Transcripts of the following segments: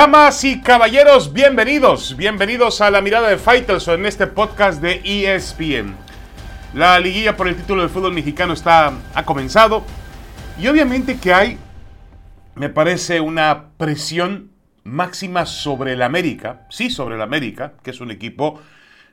Damas y caballeros, bienvenidos, bienvenidos a la mirada de Faitelson en este podcast de ESPN. La liguilla por el título del fútbol mexicano está ha comenzado y obviamente que hay, me parece, una presión máxima sobre el América, sí, sobre el América, que es un equipo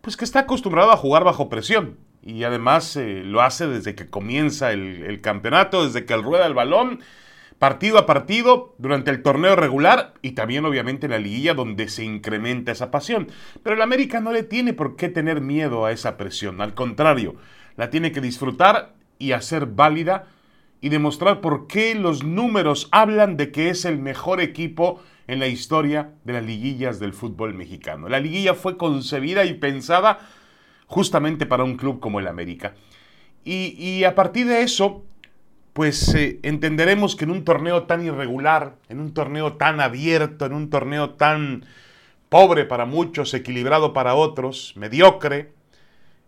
pues que está acostumbrado a jugar bajo presión y además eh, lo hace desde que comienza el, el campeonato, desde que rueda el balón partido a partido durante el torneo regular y también obviamente en la liguilla donde se incrementa esa pasión. Pero el América no le tiene por qué tener miedo a esa presión, al contrario, la tiene que disfrutar y hacer válida y demostrar por qué los números hablan de que es el mejor equipo en la historia de las liguillas del fútbol mexicano. La liguilla fue concebida y pensada justamente para un club como el América. Y, y a partir de eso, pues eh, entenderemos que en un torneo tan irregular, en un torneo tan abierto, en un torneo tan pobre para muchos, equilibrado para otros, mediocre,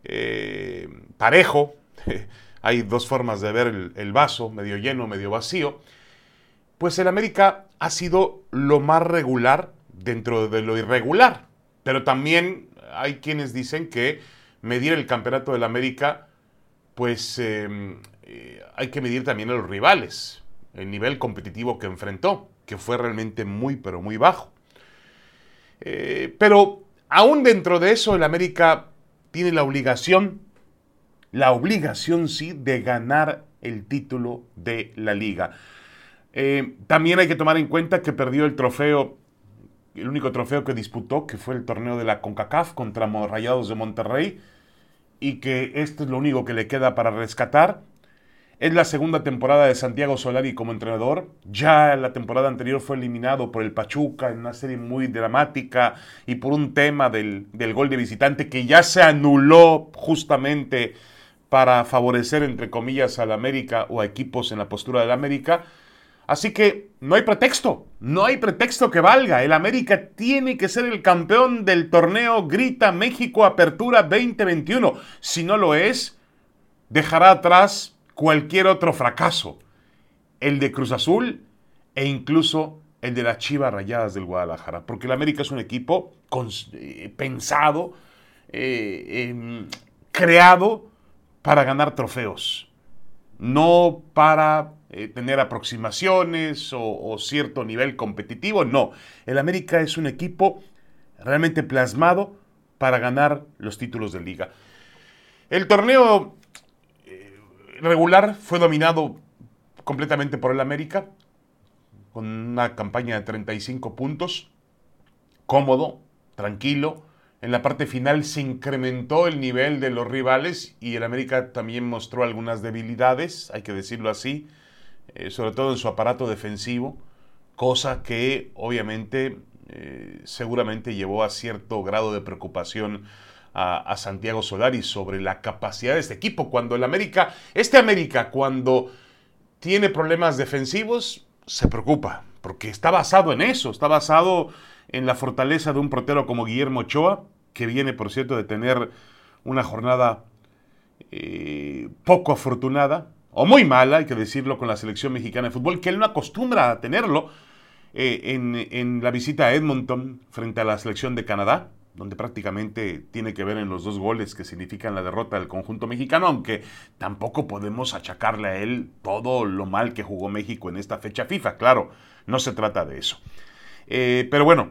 eh, parejo, hay dos formas de ver el, el vaso, medio lleno, medio vacío, pues el América ha sido lo más regular dentro de lo irregular, pero también hay quienes dicen que medir el campeonato del América pues eh, eh, hay que medir también a los rivales, el nivel competitivo que enfrentó, que fue realmente muy, pero muy bajo. Eh, pero aún dentro de eso, el América tiene la obligación, la obligación sí, de ganar el título de la liga. también hay que tomar en cuenta que perdió el trofeo, el único trofeo que disputó, que fue el torneo de la CONCACAF contra Rayados de Monterrey, y que esto es lo único que le queda para rescatar. Es la segunda temporada de Santiago Solari como entrenador. Ya la temporada anterior fue eliminado por el Pachuca en una serie muy dramática y por un tema del, del gol de visitante que ya se anuló justamente para favorecer, entre comillas, al América o a equipos en la postura del América. Así que no hay pretexto, no hay pretexto que valga. El América tiene que ser el campeón del torneo Grita México Apertura 2021. Si no lo es, dejará atrás cualquier otro fracaso. El de Cruz Azul e incluso el de las Chivas Rayadas del Guadalajara. Porque el América es un equipo eh, pensado, eh, em, creado para ganar trofeos. No para eh, tener aproximaciones o, cierto nivel competitivo. No, el América es un equipo realmente plasmado para ganar los títulos de liga. El torneo eh, regular fue dominado completamente por el América, con una campaña de 35 puntos, cómodo, tranquilo. En la parte final se incrementó el nivel de los rivales y el América también mostró algunas debilidades, hay que decirlo así. Eh, sobre todo en su aparato defensivo, cosa que obviamente eh, seguramente llevó a cierto grado de preocupación a, Santiago Solari sobre la capacidad de este equipo. Cuando el América, este América, cuando tiene problemas defensivos, se preocupa, porque está basado en eso, está basado en la fortaleza de un portero como Guillermo Ochoa, que viene, por cierto, de tener una jornada eh, poco afortunada, o muy mala, hay que decirlo, con la selección mexicana de fútbol, que él no acostumbra a tenerlo eh, en, la visita a Edmonton frente a la selección de Canadá, donde prácticamente tiene que ver en los dos goles que significan la derrota del conjunto mexicano, aunque tampoco podemos achacarle a él todo lo mal que jugó México en esta fecha FIFA, claro, no se trata de eso. Eh, pero bueno,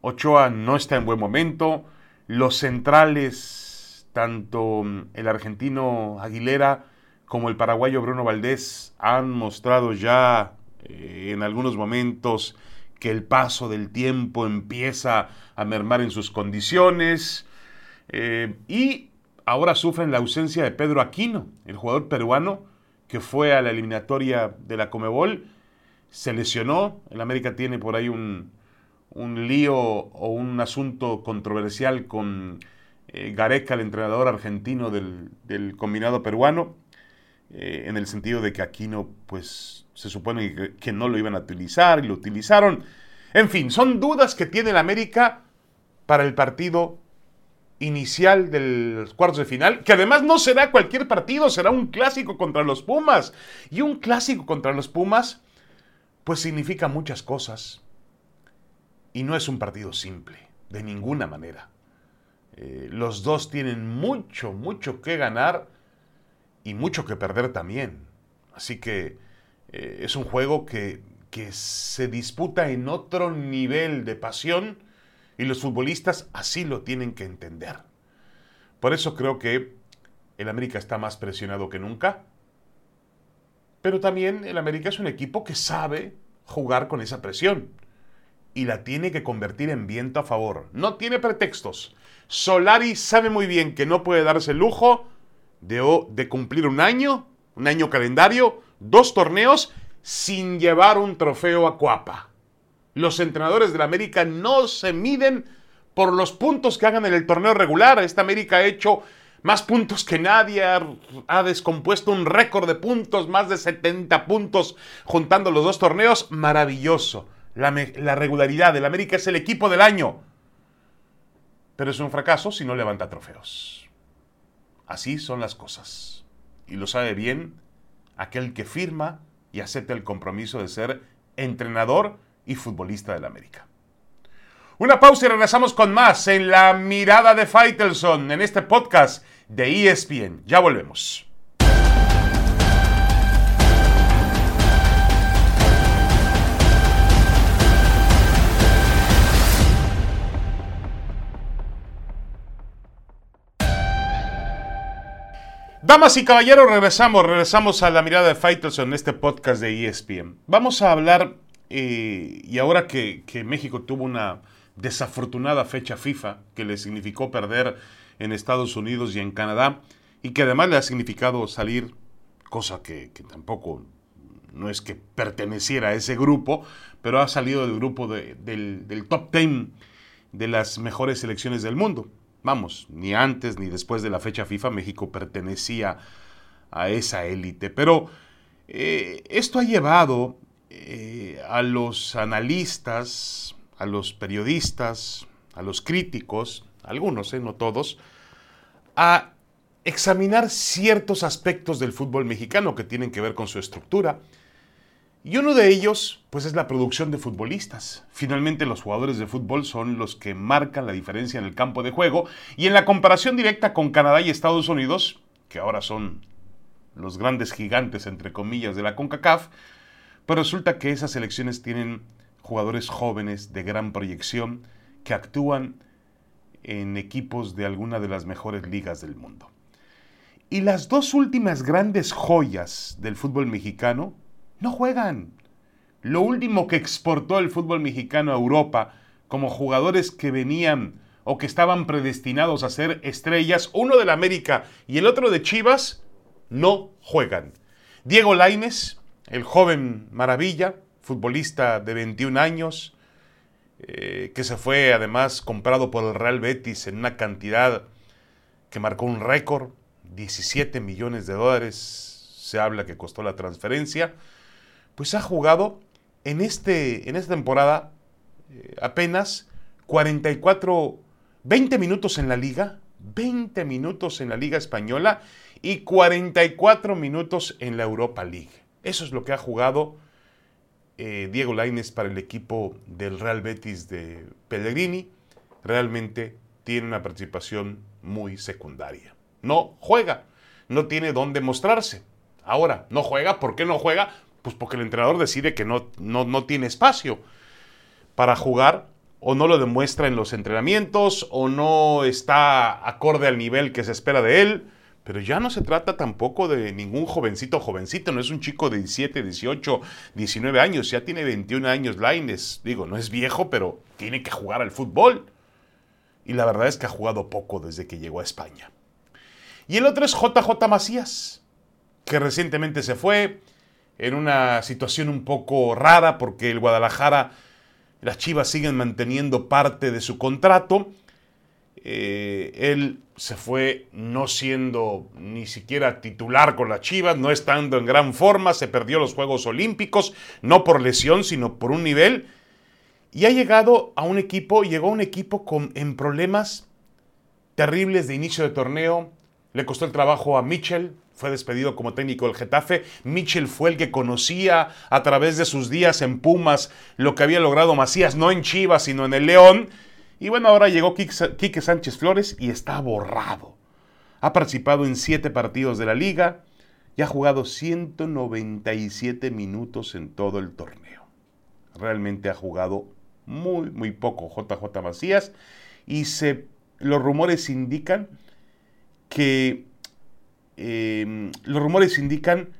Ochoa no está en buen momento, los centrales, tanto el argentino Aguilera, como el paraguayo Bruno Valdés han mostrado ya eh, en algunos momentos que el paso del tiempo empieza a mermar en sus condiciones eh, y ahora sufren la ausencia de Pedro Aquino, el jugador peruano que fue a la eliminatoria de la Comebol, se lesionó, el América tiene por ahí un, lío o un asunto controversial con eh, Gareca, el entrenador argentino del, del combinado peruano, eh, en el sentido de que Aquino, pues se supone que, no lo iban a utilizar y lo utilizaron. En fin, son dudas que tiene el América para el partido inicial del cuartos de final, que además no será cualquier partido, será un clásico contra los Pumas. Y un clásico contra los Pumas, pues significa muchas cosas. Y no es un partido simple, de ninguna manera. Eh, los dos tienen mucho, mucho que ganar y mucho que perder también. Así que eh, es un juego que, que se disputa en otro nivel de pasión y los futbolistas así lo tienen que entender. Por eso creo que el América está más presionado que nunca. Pero también el América es un equipo que sabe jugar con esa presión y la tiene que convertir en viento a favor. No tiene pretextos. Solari sabe muy bien que no puede darse el lujo de, de cumplir un año, un año calendario, dos torneos sin llevar un trofeo a Cuapa. Los entrenadores del América no se miden por los puntos que hagan en el torneo regular. Esta América ha hecho más puntos que nadie, ha, descompuesto un récord de puntos, más de 70 puntos juntando los dos torneos. Maravilloso. La, la regularidad del América es el equipo del año. Pero es un fracaso si no levanta trofeos. Así son las cosas. Y lo sabe bien aquel que firma y acepta el compromiso de ser entrenador y futbolista del América. Una pausa y regresamos con más en la mirada de Faitelson en este podcast de ESPN. Ya volvemos. Damas y caballeros, regresamos, regresamos a la mirada de Faitelson en este podcast de ESPN. Vamos a hablar, eh, y ahora que México tuvo una desafortunada fecha FIFA que le significó perder en Estados Unidos y en Canadá y que además le ha significado salir, cosa que, tampoco no es que perteneciera a ese grupo, pero ha salido del grupo del, del top 10 de las mejores selecciones del mundo. Vamos, ni antes ni después de la fecha FIFA México pertenecía a esa élite. Pero eh, esto ha llevado eh, a los analistas, a los periodistas, a los críticos, algunos, ¿eh? no todos, a examinar ciertos aspectos del fútbol mexicano que tienen que ver con su estructura. Y uno de ellos, pues, es la producción de futbolistas. Finalmente, los jugadores de fútbol son los que marcan la diferencia en el campo de juego. Y en la comparación directa con Canadá y Estados Unidos, que ahora son los grandes gigantes, entre comillas, de la CONCACAF, pues resulta que esas selecciones tienen jugadores jóvenes de gran proyección que actúan en equipos de alguna de las mejores ligas del mundo. Y las dos últimas grandes joyas del fútbol mexicano no juegan. Lo último que exportó el fútbol mexicano a Europa como jugadores que venían o que estaban predestinados a ser estrellas, uno de la América y el otro de Chivas, no juegan. Diego Laines, el joven maravilla, futbolista de 21 años, eh, que se fue además comprado por el Real Betis en una cantidad que marcó un récord, 17 millones de dólares, se habla que costó la transferencia, pues ha jugado en, este, en esta temporada eh, apenas 44, 20 minutos en la liga, 20 minutos en la liga española y 44 minutos en la Europa League. Eso es lo que ha jugado eh, Diego Laines para el equipo del Real Betis de Pellegrini realmente tiene una participación muy secundaria. No juega, no tiene dónde mostrarse. Ahora, no juega, ¿por qué no juega? Pues porque el entrenador decide que no, no, no tiene espacio para jugar o no lo demuestra en los entrenamientos o no está acorde al nivel que se espera de él pero ya no se trata tampoco de ningún jovencito jovencito, no es un chico de 17, 18, 19 años, ya tiene 21 años Laines. Digo, no es viejo, pero tiene que jugar al fútbol. Y la verdad es que ha jugado poco desde que llegó a España. Y el otro es JJ Macías, que recientemente se fue en una situación un poco rara porque el Guadalajara, las Chivas siguen manteniendo parte de su contrato eh, él se fue no siendo ni siquiera titular con las Chivas, no estando en gran forma, se perdió los Juegos Olímpicos, no por lesión, sino por un nivel. Y ha llegado a un equipo, llegó a un equipo con, en problemas terribles de inicio de torneo, le costó el trabajo a Mitchell, fue despedido como técnico del Getafe. Mitchell fue el que conocía a través de sus días en Pumas lo que había logrado Macías, no en Chivas, sino en el León. Y bueno, ahora llegó Quique Sánchez Flores y está borrado. Ha participado en siete partidos de la liga y ha jugado 197 minutos en todo el torneo. Realmente ha jugado muy, muy poco JJ Macías y se, los rumores indican que em, los rumores indican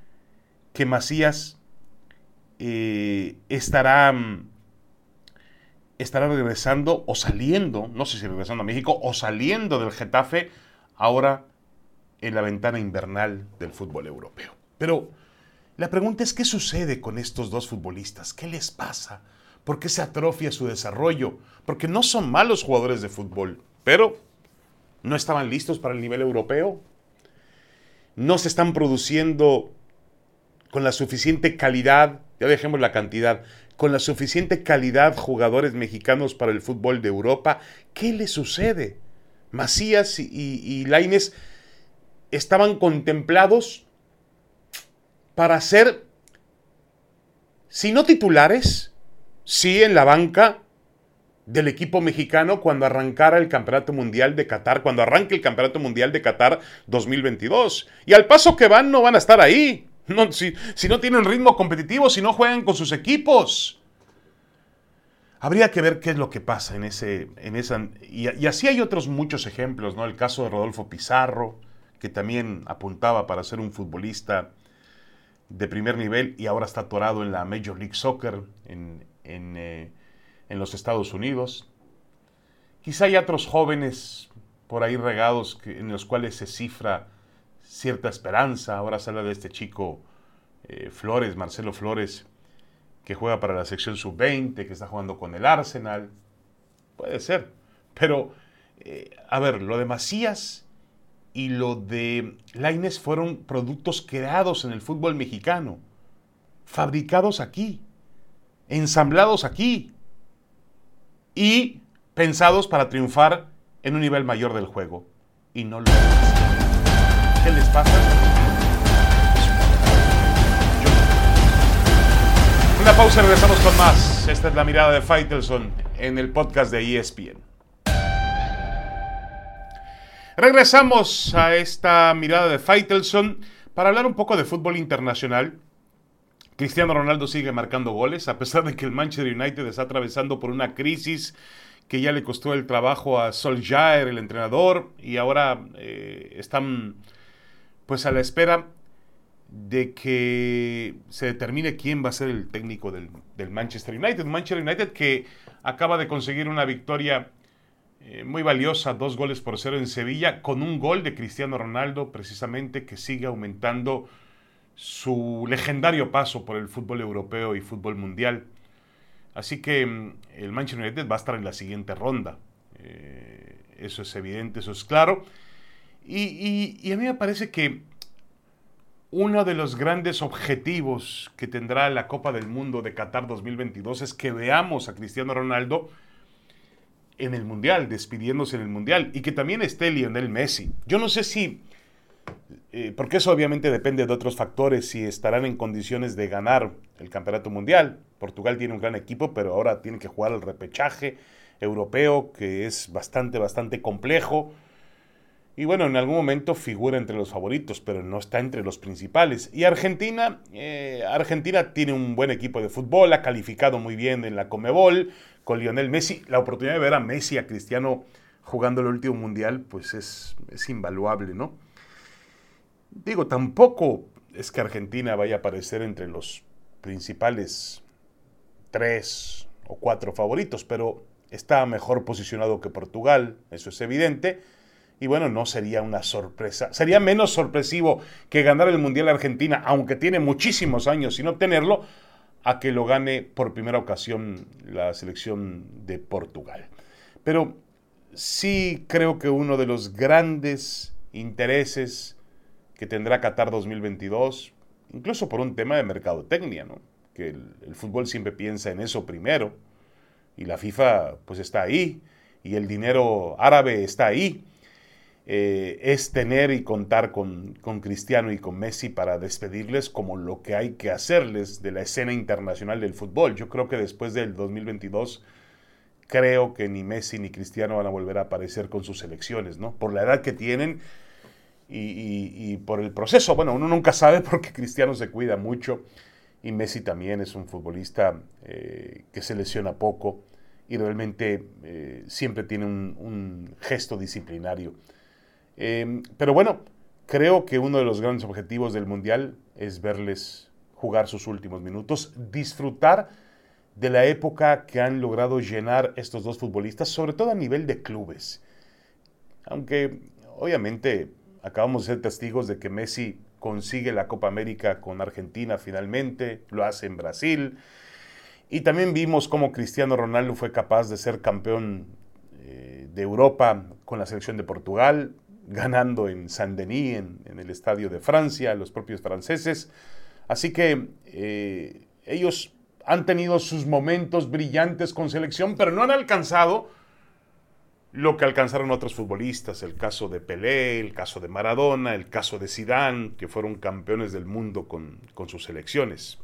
que Macías eh, estará, estará regresando o saliendo, no sé si regresando a México o saliendo del Getafe ahora en la ventana invernal del fútbol europeo. Pero la pregunta es, ¿qué sucede con estos dos futbolistas? ¿Qué les pasa? ¿Por qué se atrofia su desarrollo? Porque no son malos jugadores de fútbol, pero no estaban listos para el nivel europeo. No se están produciendo con la suficiente calidad, ya dejemos la cantidad, con la suficiente calidad jugadores mexicanos para el fútbol de Europa. ¿Qué les sucede? Macías y, y Laines estaban contemplados para ser, si no titulares, sí en la banca del equipo mexicano cuando arrancara el Campeonato Mundial de Qatar, cuando arranque el Campeonato Mundial de Qatar 2022. Y al paso que van, no van a estar ahí. Si, si, no tienen ritmo competitivo, si no juegan con sus equipos. Habría que ver qué es lo que pasa en ese. En esa, y, así hay otros muchos ejemplos, ¿no? El caso de Rodolfo Pizarro, que también apuntaba para ser un futbolista de primer nivel y ahora está atorado en la Major League Soccer en, eh, en, los Estados Unidos. Quizá hay otros jóvenes por ahí regados en los cuales se cifra cierta esperanza. Ahora se habla de este chico eh, Flores, Marcelo Flores, que juega para la sección sub-20, que está jugando con el Arsenal. Puede ser. Pero, eh, a ver, lo de Macías y lo de Laines fueron productos creados en el fútbol mexicano, fabricados aquí, ensamblados aquí y pensados para triunfar en un nivel mayor del juego. Y no lo ¿Qué les pasa? Una pausa y regresamos con más. Esta es la mirada de Faitelson en el podcast de ESPN. Regresamos a esta mirada de Faitelson para hablar un poco de fútbol internacional. Cristiano Ronaldo sigue marcando goles, a pesar de que el Manchester United está atravesando por una crisis que ya le costó el trabajo a Solskjaer, el entrenador, y ahora eh, están pues a la espera de que se determine quién va a ser el técnico del, Manchester United. Manchester United que acaba de conseguir una victoria eh, muy valiosa, dos goles por cero en Sevilla, con un gol de Cristiano Ronaldo, precisamente, que sigue aumentando su legendario paso por el fútbol europeo y fútbol mundial. Así que mm, el Manchester United va a estar en la siguiente ronda. Eh, eso es evidente, eso es claro. Y, y a mí me parece que uno de los grandes objetivos que tendrá la Copa del Mundo de Qatar 2022 es que veamos a Cristiano Ronaldo en el Mundial, despidiéndose en el Mundial, y que también esté Lionel Messi. Yo no sé si, eh, porque eso obviamente depende de otros factores, si estarán en condiciones de ganar el Campeonato Mundial. Portugal tiene un gran equipo, pero ahora tiene que jugar el repechaje europeo, que es bastante, bastante complejo. Y bueno, en algún momento figura entre los favoritos, pero no está entre los principales. Y Argentina, eh, Argentina tiene un buen equipo de fútbol, ha calificado muy bien en la Comebol, con Lionel Messi. La oportunidad de ver a Messi, a Cristiano jugando el último mundial, pues es, es invaluable, ¿no? Digo, tampoco es que Argentina vaya a aparecer entre los principales tres o cuatro favoritos, pero está mejor posicionado que Portugal, eso es evidente. Y bueno, no sería una sorpresa. Sería menos sorpresivo que ganar el Mundial Argentina, aunque tiene muchísimos años sin obtenerlo, a que lo gane por primera ocasión la selección de Portugal. Pero sí creo que uno de los grandes intereses que tendrá Qatar 2022, incluso por un tema de mercadotecnia, ¿no? que el, fútbol siempre piensa en eso primero, y la FIFA pues está ahí, y el dinero árabe está ahí, eh, es tener y contar con, con, Cristiano y con Messi para despedirles como lo que hay que hacerles de la escena internacional del fútbol. Yo creo que después del 2022 creo que ni Messi ni Cristiano van a volver a aparecer con sus selecciones, ¿no? Por la edad que tienen y, por el proceso. Bueno, uno nunca sabe porque Cristiano se cuida mucho y Messi también es un futbolista eh, que se lesiona poco y realmente eh, siempre tiene un gesto disciplinario. Em, pero bueno, creo que uno de los grandes objetivos del Mundial es verles jugar sus últimos minutos, disfrutar de la época que han logrado llenar estos dos futbolistas, sobre todo a nivel de clubes. Aunque obviamente acabamos de ser testigos de que Messi consigue la Copa América con Argentina finalmente, lo hace en Brasil, y también vimos cómo Cristiano Ronaldo fue capaz de ser campeón eh, de Europa con la selección de Portugal, ganando en Saint-Denis, en, el Estadio de Francia, los propios franceses. Así que eh, ellos han tenido sus momentos brillantes con selección, pero no han alcanzado lo que alcanzaron otros futbolistas, el caso de Pelé, el caso de Maradona, el caso de Zidane, que fueron campeones del mundo con, con sus selecciones.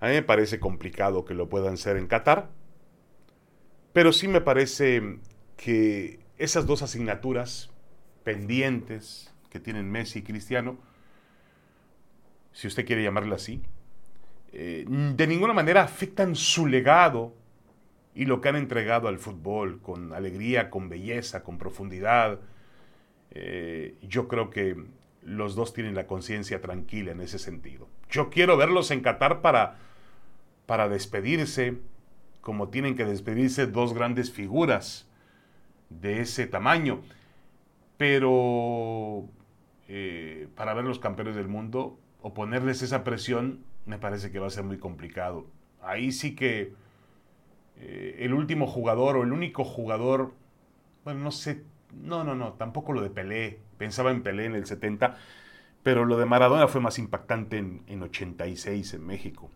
A mí me parece complicado que lo puedan ser en Qatar, pero sí me parece que esas dos asignaturas pendientes que tienen Messi y Cristiano, si usted quiere llamarlo así, eh, de ninguna manera afectan su legado y lo que han entregado al fútbol con alegría, con belleza, con profundidad. Eh, yo creo que los dos tienen la conciencia tranquila en ese sentido. Yo quiero verlos en Qatar para, para despedirse, como tienen que despedirse dos grandes figuras de ese tamaño pero eh, para ver los campeones del mundo o ponerles esa presión me parece que va a ser muy complicado. Ahí sí que eh, el último jugador o el único jugador, bueno, no sé, no, no, no, tampoco lo de Pelé, pensaba en Pelé en el 70, pero lo de Maradona fue más impactante en, 86 en México.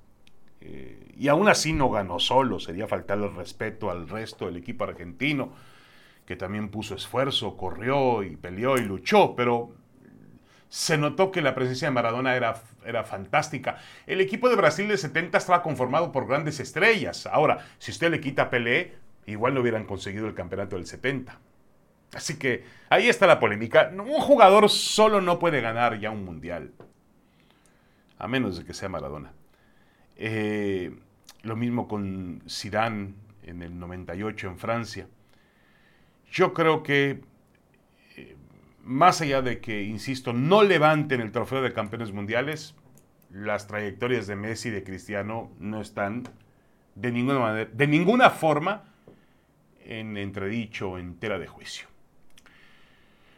Eh, y aún así no ganó solo, sería faltarle el respeto al resto del equipo argentino que también puso esfuerzo, corrió y peleó y luchó, pero se notó que la presencia de Maradona era, era fantástica. El equipo de Brasil de 70 estaba conformado por grandes estrellas. Ahora, si usted le quita a Pelé, igual no hubieran conseguido el campeonato del 70. Así que ahí está la polémica. Un jugador solo no puede ganar ya un mundial. A menos de que sea Maradona. Eh, lo mismo con Zidane en el 98 en Francia. Yo creo que, más allá de que, insisto, no levanten el trofeo de campeones mundiales, las trayectorias de Messi y de Cristiano no están de ninguna, manera, de ninguna forma en entredicho en tela de juicio.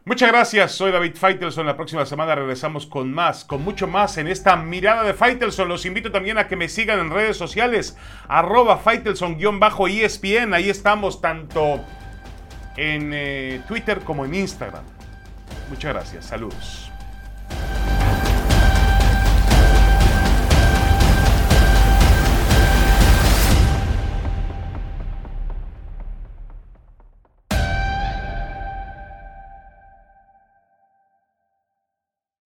Muchas gracias, soy David Faitelson. La próxima semana regresamos con más, con mucho más en esta mirada de Faitelson. Los invito también a que me sigan en redes sociales, arroba Faitelson-ESPN. Ahí estamos tanto en eh, Twitter como en Instagram. Muchas gracias. Saludos.